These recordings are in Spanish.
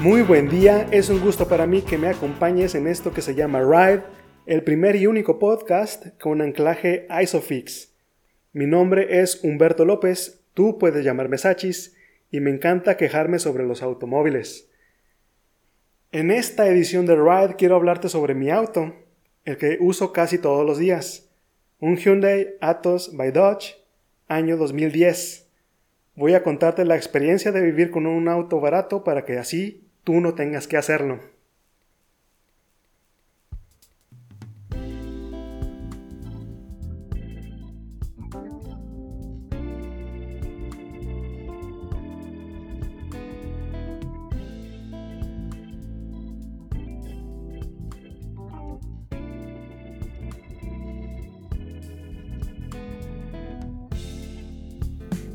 Muy buen día, es un gusto para mí que me acompañes en esto que se llama Ride, el primer y único podcast con anclaje ISOFIX. Mi nombre es Humberto López, tú puedes llamarme Sachis, y me encanta quejarme sobre los automóviles. En esta edición de Ride quiero hablarte sobre mi auto, el que uso casi todos los días, un Hyundai Atos by Dodge, año 2010. Voy a contarte la experiencia de vivir con un auto barato para que así tú no tengas que hacerlo.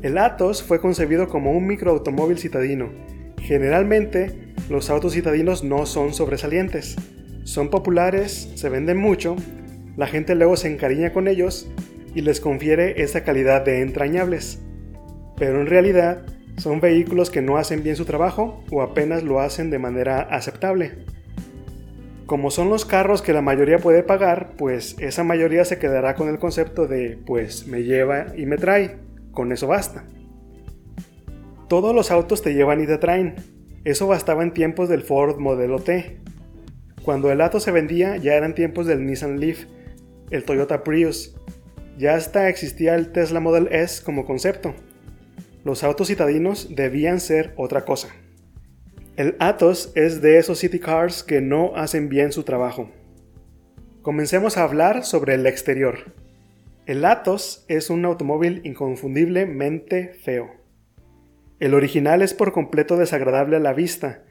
El Atos fue concebido como un microautomóvil citadino. Generalmente, los autos citadinos no son sobresalientes. Son populares, se venden mucho, la gente luego se encariña con ellos y les confiere esa calidad de entrañables. Pero en realidad son vehículos que no hacen bien su trabajo o apenas lo hacen de manera aceptable. Como son los carros que la mayoría puede pagar, pues esa mayoría se quedará con el concepto de pues me lleva y me trae, con eso basta. Todos los autos te llevan y te traen, eso bastaba en tiempos del Ford Modelo T. Cuando el Atos se vendía ya eran tiempos del Nissan Leaf, el Toyota Prius. Ya hasta existía el Tesla Model S como concepto. Los autos citadinos debían ser otra cosa. El Atos es de esos city cars que no hacen bien su trabajo. Comencemos a hablar sobre el exterior. El Atos es un automóvil inconfundiblemente feo. El original es por completo desagradable a la vista,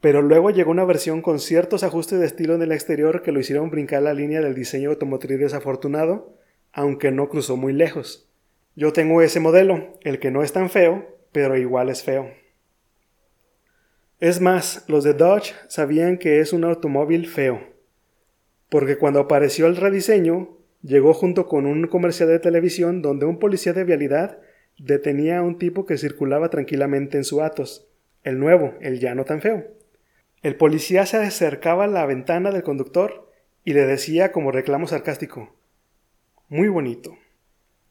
pero luego llegó una versión con ciertos ajustes de estilo en el exterior que lo hicieron brincar la línea del diseño automotriz desafortunado, aunque no cruzó muy lejos. Yo tengo ese modelo, el que no es tan feo, pero igual es feo. Es más, los de Dodge sabían que es un automóvil feo, porque cuando apareció el rediseño, llegó junto con un comercial de televisión donde un policía de vialidad detenía a un tipo que circulaba tranquilamente en su Atos, el nuevo, el ya no tan feo. El policía se acercaba a la ventana del conductor y le decía como reclamo sarcástico Muy bonito.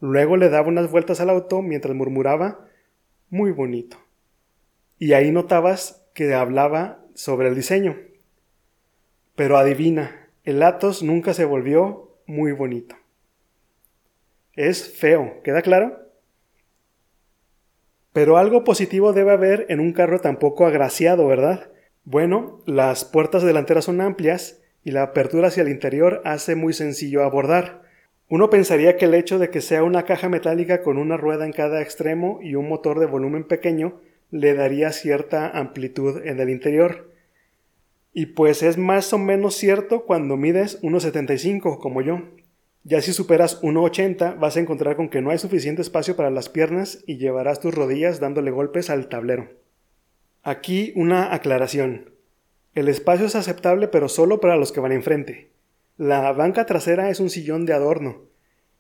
Luego le daba unas vueltas al auto mientras murmuraba Muy bonito. Y ahí notabas que hablaba sobre el diseño. Pero adivina, el Atos nunca se volvió muy bonito. Es feo, ¿queda claro? Pero algo positivo debe haber en un carro tan poco agraciado, ¿verdad? Bueno, las puertas delanteras son amplias y la apertura hacia el interior hace muy sencillo abordar. Uno pensaría que el hecho de que sea una caja metálica con una rueda en cada extremo y un motor de volumen pequeño le daría cierta amplitud en el interior. Y pues es más o menos cierto cuando mides 1,75 como yo. Ya si superas 1,80 vas a encontrar con que no hay suficiente espacio para las piernas y llevarás tus rodillas dándole golpes al tablero. Aquí una aclaración. El espacio es aceptable pero solo para los que van enfrente. La banca trasera es un sillón de adorno.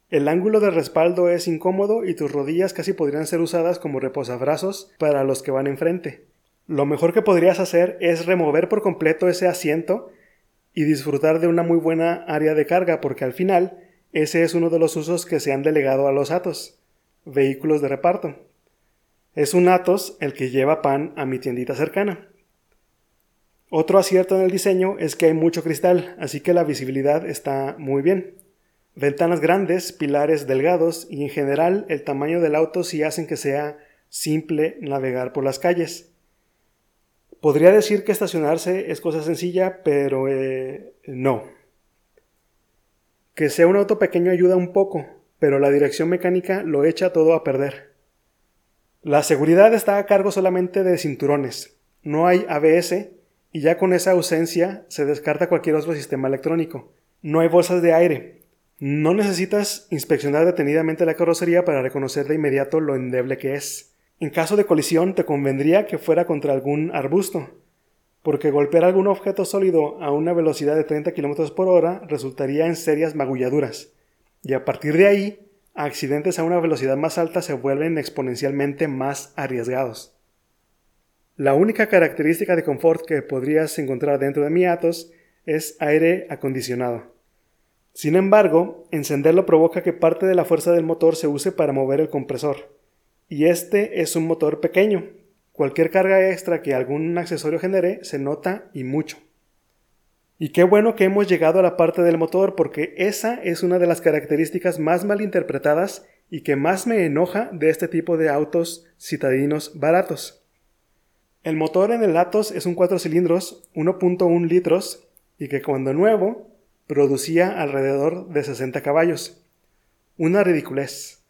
El ángulo de respaldo es incómodo y tus rodillas casi podrían ser usadas como reposabrazos para los que van enfrente. Lo mejor que podrías hacer es remover por completo ese asiento y disfrutar de una muy buena área de carga porque al final ese es uno de los usos que se han delegado a los Atos, vehículos de reparto. Es un Atos el que lleva pan a mi tiendita cercana. Otro acierto en el diseño es que hay mucho cristal, así que la visibilidad está muy bien. Ventanas grandes, pilares delgados y en general el tamaño del auto sí hacen que sea simple navegar por las calles. Podría decir que estacionarse es cosa sencilla, pero eh, no. Que sea un auto pequeño ayuda un poco, pero la dirección mecánica lo echa todo a perder. La seguridad está a cargo solamente de cinturones. No hay ABS y ya con esa ausencia se descarta cualquier otro sistema electrónico. No hay bolsas de aire. No necesitas inspeccionar detenidamente la carrocería para reconocer de inmediato lo endeble que es. En caso de colisión te convendría que fuera contra algún arbusto, porque golpear algún objeto sólido a una velocidad de 30 km por hora resultaría en serias magulladuras, y a partir de ahí, accidentes a una velocidad más alta se vuelven exponencialmente más arriesgados. La única característica de confort que podrías encontrar dentro de mi Atos es aire acondicionado. Sin embargo, encenderlo provoca que parte de la fuerza del motor se use para mover el compresor. Y este es un motor pequeño. Cualquier carga extra que algún accesorio genere se nota y mucho. Y qué bueno que hemos llegado a la parte del motor porque esa es una de las características más mal interpretadas y que más me enoja de este tipo de autos citadinos baratos. El motor en el Atos es un 4 cilindros 1.1 litros y que cuando nuevo producía alrededor de 60 caballos. Una ridiculez.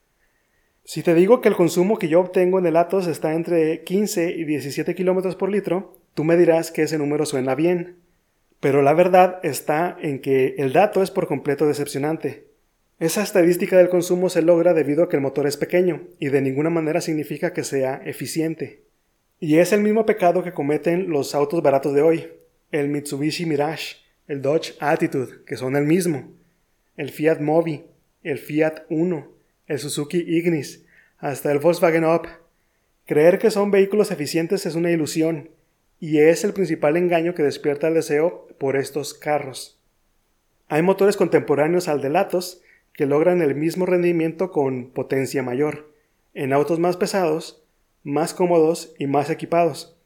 Si te digo que el consumo que yo obtengo en el Atos está entre 15 y 17 kilómetros por litro, tú me dirás que ese número suena bien. Pero la verdad está en que el dato es por completo decepcionante. Esa estadística del consumo se logra debido a que el motor es pequeño y de ninguna manera significa que sea eficiente. Y es el mismo pecado que cometen los autos baratos de hoy, el Mitsubishi Mirage, el Dodge Attitude, que son el mismo, el Fiat Mobi, el Fiat Uno, el Suzuki Ignis, hasta el Volkswagen Up. Creer que son vehículos eficientes es una ilusión, y es el principal engaño que despierta el deseo por estos carros. Hay motores contemporáneos al de Latos que logran el mismo rendimiento con potencia mayor, en autos más pesados, más cómodos y más equipados.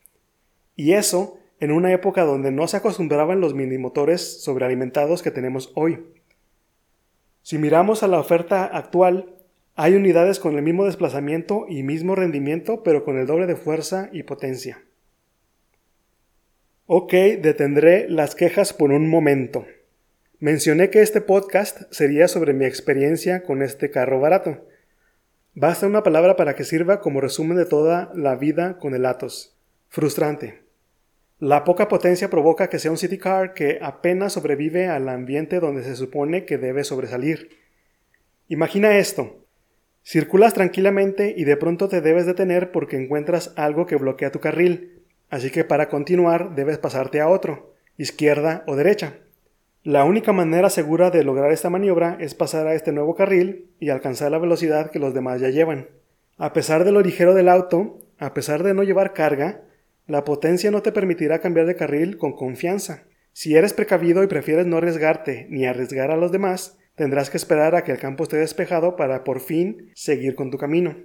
Y eso en una época donde no se acostumbraban los minimotores sobrealimentados que tenemos hoy. Si miramos a la oferta actual, hay unidades con el mismo desplazamiento y mismo rendimiento, pero con el doble de fuerza y potencia. Ok, detendré las quejas por un momento. Mencioné que este podcast sería sobre mi experiencia con este carro barato. Basta una palabra para que sirva como resumen de toda la vida con el Atos. Frustrante. La poca potencia provoca que sea un city car que apenas sobrevive al ambiente donde se supone que debe sobresalir. Imagina esto. Circulas tranquilamente y de pronto te debes detener porque encuentras algo que bloquea tu carril, así que para continuar debes pasarte a otro, izquierda o derecha. La única manera segura de lograr esta maniobra es pasar a este nuevo carril y alcanzar la velocidad que los demás ya llevan. A pesar de lo ligero del auto, a pesar de no llevar carga, la potencia no te permitirá cambiar de carril con confianza. Si eres precavido y prefieres no arriesgarte ni arriesgar a los demás, tendrás que esperar a que el campo esté despejado para por fin seguir con tu camino.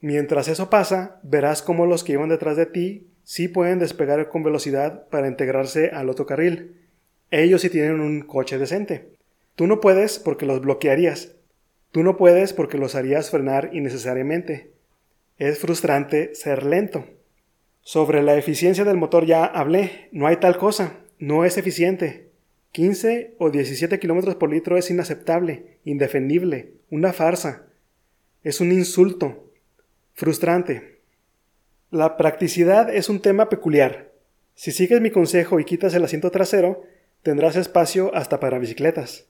Mientras eso pasa, verás cómo los que iban detrás de ti sí pueden despegar con velocidad para integrarse al otro carril. Ellos sí tienen un coche decente. Tú no puedes porque los bloquearías. Tú no puedes porque los harías frenar innecesariamente. Es frustrante ser lento. Sobre la eficiencia del motor ya hablé, no hay tal cosa, no es eficiente. 15 o 17 kilómetros por litro es inaceptable, indefendible, una farsa. Es un insulto, frustrante. La practicidad es un tema peculiar. Si sigues mi consejo y quitas el asiento trasero, tendrás espacio hasta para bicicletas.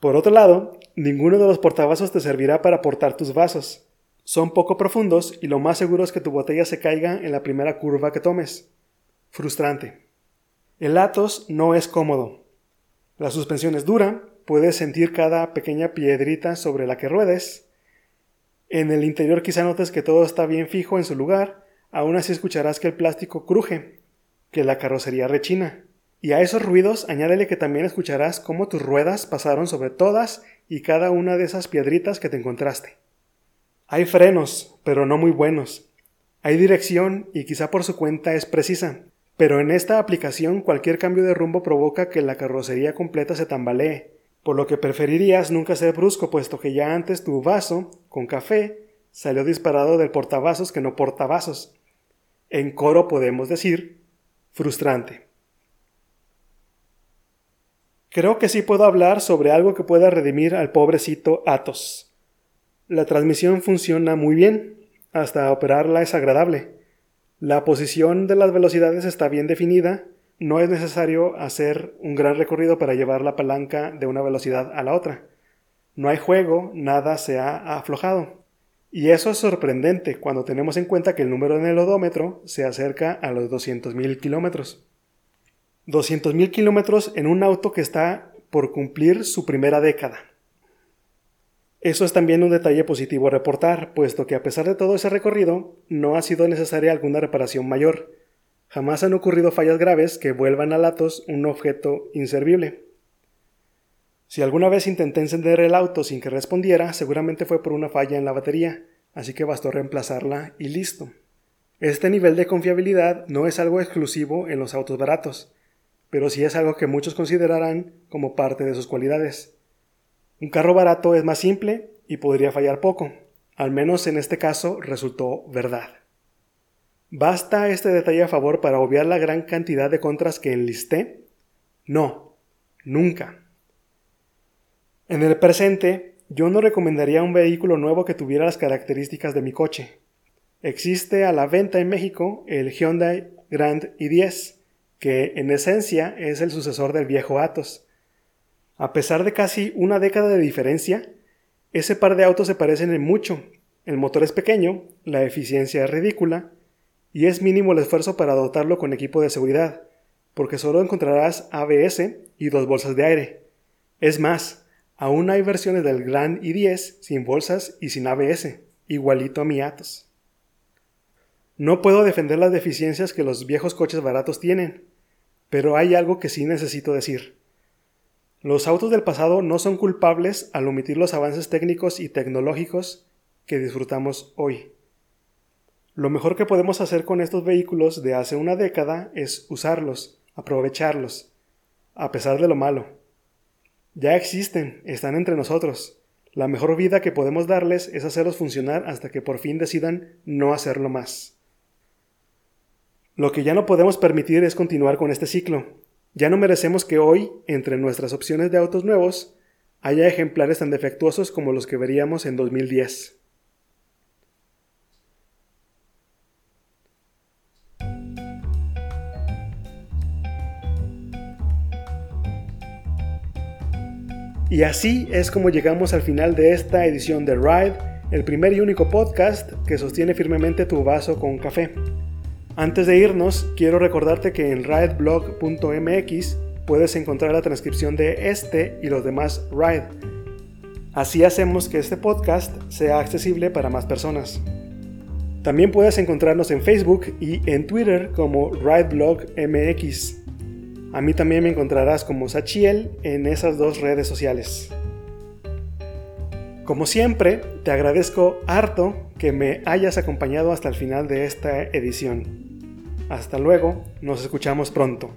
Por otro lado, ninguno de los portavasos te servirá para portar tus vasos. Son poco profundos y lo más seguro es que tu botella se caiga en la primera curva que tomes. Frustrante. El Atos no es cómodo. La suspensión es dura, puedes sentir cada pequeña piedrita sobre la que ruedes. En el interior quizá notes que todo está bien fijo en su lugar, aún así escucharás que el plástico cruje, que la carrocería rechina. Y a esos ruidos añádele que también escucharás cómo tus ruedas pasaron sobre todas y cada una de esas piedritas que te encontraste. Hay frenos, pero no muy buenos. Hay dirección y quizá por su cuenta es precisa, pero en esta aplicación cualquier cambio de rumbo provoca que la carrocería completa se tambalee, por lo que preferirías nunca ser brusco puesto que ya antes tu vaso, con café, salió disparado del portavasos que no portavasos. En coro podemos decir frustrante. Creo que sí puedo hablar sobre algo que pueda redimir al pobrecito Atos. La transmisión funciona muy bien, hasta operarla es agradable. La posición de las velocidades está bien definida, no es necesario hacer un gran recorrido para llevar la palanca de una velocidad a la otra. No hay juego, nada se ha aflojado. Y eso es sorprendente cuando tenemos en cuenta que el número en el odómetro se acerca a los 200.000 kilómetros. 200.000 kilómetros en un auto que está por cumplir su primera década. Eso es también un detalle positivo a reportar, puesto que a pesar de todo ese recorrido, no ha sido necesaria alguna reparación mayor. jamás han ocurrido fallas graves que vuelvan al Atos un objeto inservible. Si alguna vez intenté encender el auto sin que respondiera, seguramente fue por una falla en la batería, así que bastó reemplazarla y listo. Este nivel de confiabilidad no es algo exclusivo en los autos baratos, pero sí es algo que muchos considerarán como parte de sus cualidades. Un carro barato es más simple y podría fallar poco, al menos en este caso resultó verdad. ¿Basta este detalle a favor para obviar la gran cantidad de contras que enlisté? No, nunca. En el presente, yo no recomendaría un vehículo nuevo que tuviera las características de mi coche. Existe a la venta en México el Hyundai Grand i10, que en esencia es el sucesor del viejo Atos. A pesar de casi una década de diferencia, ese par de autos se parecen en mucho. El motor es pequeño, la eficiencia es ridícula, y es mínimo el esfuerzo para dotarlo con equipo de seguridad, porque solo encontrarás ABS y dos bolsas de aire. Es más, Aún hay versiones del Gran i10 sin bolsas y sin ABS, igualito a mi Atos. No puedo defender las deficiencias que los viejos coches baratos tienen, pero hay algo que sí necesito decir. Los autos del pasado no son culpables al omitir los avances técnicos y tecnológicos que disfrutamos hoy. Lo mejor que podemos hacer con estos vehículos de hace una década es usarlos, aprovecharlos, a pesar de lo malo. Ya existen, están entre nosotros. La mejor vida que podemos darles es hacerlos funcionar hasta que por fin decidan no hacerlo más. Lo que ya no podemos permitir es continuar con este ciclo. Ya no merecemos que hoy, entre nuestras opciones de autos nuevos, haya ejemplares tan defectuosos como los que veríamos en 2010. Y así es como llegamos al final de esta edición de Ride, el primer y único podcast que sostiene firmemente tu vaso con café. Antes de irnos, quiero recordarte que en rideblog.mx puedes encontrar la transcripción de este y los demás Ride. Así hacemos que este podcast sea accesible para más personas. También puedes encontrarnos en Facebook y en Twitter como RideblogMX. A mí también me encontrarás como Sachiel en esas dos redes sociales. Como siempre, te agradezco harto que me hayas acompañado hasta el final de esta edición. Hasta luego, nos escuchamos pronto.